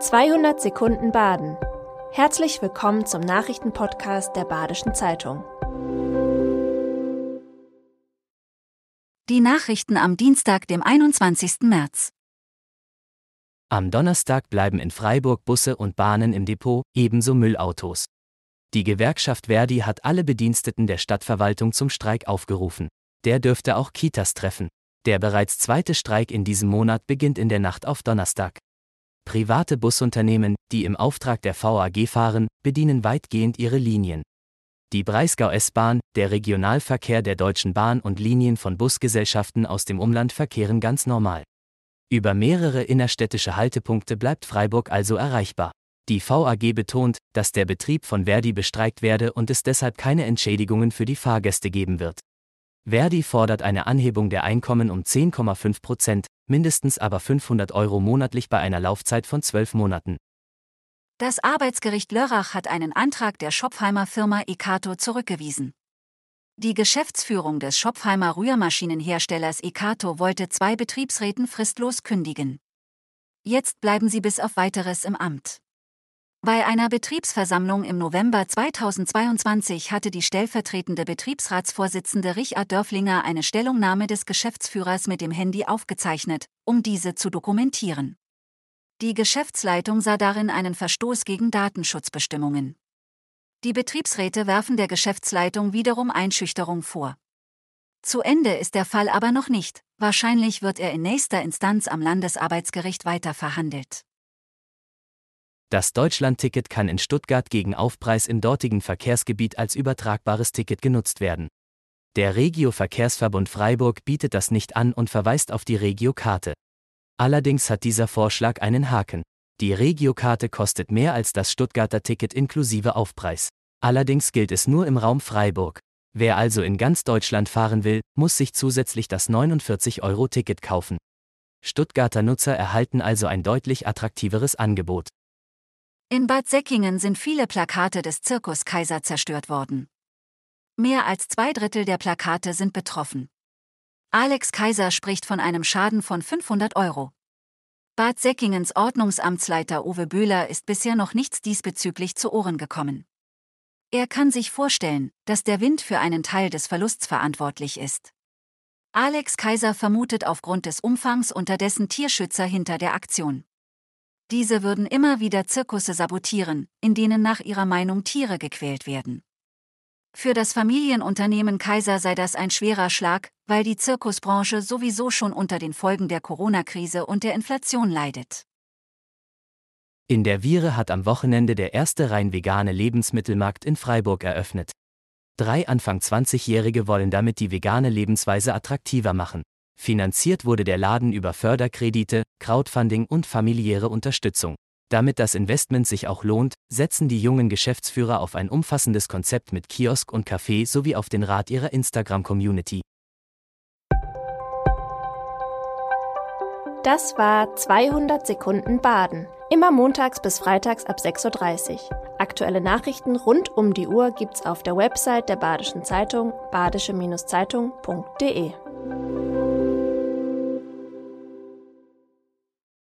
200 Sekunden Baden. Herzlich willkommen zum Nachrichtenpodcast der Badischen Zeitung. Die Nachrichten am Dienstag, dem 21. März. Am Donnerstag bleiben in Freiburg Busse und Bahnen im Depot, ebenso Müllautos. Die Gewerkschaft Verdi hat alle Bediensteten der Stadtverwaltung zum Streik aufgerufen. Der dürfte auch Kitas treffen. Der bereits zweite Streik in diesem Monat beginnt in der Nacht auf Donnerstag. Private Busunternehmen, die im Auftrag der VAG fahren, bedienen weitgehend ihre Linien. Die Breisgau S-Bahn, der Regionalverkehr der Deutschen Bahn und Linien von Busgesellschaften aus dem Umland verkehren ganz normal. Über mehrere innerstädtische Haltepunkte bleibt Freiburg also erreichbar. Die VAG betont, dass der Betrieb von Verdi bestreikt werde und es deshalb keine Entschädigungen für die Fahrgäste geben wird. Verdi fordert eine Anhebung der Einkommen um 10,5 Prozent, mindestens aber 500 Euro monatlich bei einer Laufzeit von zwölf Monaten. Das Arbeitsgericht Lörrach hat einen Antrag der Schopfheimer Firma Ekato zurückgewiesen. Die Geschäftsführung des Schopfheimer Rührmaschinenherstellers Ekato wollte zwei Betriebsräten fristlos kündigen. Jetzt bleiben sie bis auf weiteres im Amt. Bei einer Betriebsversammlung im November 2022 hatte die stellvertretende Betriebsratsvorsitzende Richard Dörflinger eine Stellungnahme des Geschäftsführers mit dem Handy aufgezeichnet, um diese zu dokumentieren. Die Geschäftsleitung sah darin einen Verstoß gegen Datenschutzbestimmungen. Die Betriebsräte werfen der Geschäftsleitung wiederum Einschüchterung vor. Zu Ende ist der Fall aber noch nicht, wahrscheinlich wird er in nächster Instanz am Landesarbeitsgericht weiter verhandelt. Das Deutschlandticket kann in Stuttgart gegen Aufpreis im dortigen Verkehrsgebiet als übertragbares Ticket genutzt werden. Der Regio Verkehrsverbund Freiburg bietet das nicht an und verweist auf die Regio-Karte. Allerdings hat dieser Vorschlag einen Haken. Die Regio-Karte kostet mehr als das Stuttgarter Ticket inklusive Aufpreis. Allerdings gilt es nur im Raum Freiburg. Wer also in ganz Deutschland fahren will, muss sich zusätzlich das 49-Euro-Ticket kaufen. Stuttgarter Nutzer erhalten also ein deutlich attraktiveres Angebot. In Bad Säckingen sind viele Plakate des Zirkus Kaiser zerstört worden. Mehr als zwei Drittel der Plakate sind betroffen. Alex Kaiser spricht von einem Schaden von 500 Euro. Bad Säckingens Ordnungsamtsleiter Uwe Böhler ist bisher noch nichts diesbezüglich zu Ohren gekommen. Er kann sich vorstellen, dass der Wind für einen Teil des Verlusts verantwortlich ist. Alex Kaiser vermutet aufgrund des Umfangs unterdessen Tierschützer hinter der Aktion. Diese würden immer wieder Zirkusse sabotieren, in denen nach ihrer Meinung Tiere gequält werden. Für das Familienunternehmen Kaiser sei das ein schwerer Schlag, weil die Zirkusbranche sowieso schon unter den Folgen der Corona-Krise und der Inflation leidet. In der Viere hat am Wochenende der erste rein vegane Lebensmittelmarkt in Freiburg eröffnet. Drei Anfang 20-Jährige wollen damit die vegane Lebensweise attraktiver machen. Finanziert wurde der Laden über Förderkredite, Crowdfunding und familiäre Unterstützung. Damit das Investment sich auch lohnt, setzen die jungen Geschäftsführer auf ein umfassendes Konzept mit Kiosk und Café sowie auf den Rat ihrer Instagram-Community. Das war 200 Sekunden Baden. Immer montags bis freitags ab 6.30 Uhr. Aktuelle Nachrichten rund um die Uhr gibt's auf der Website der Badischen Zeitung badische-zeitung.de.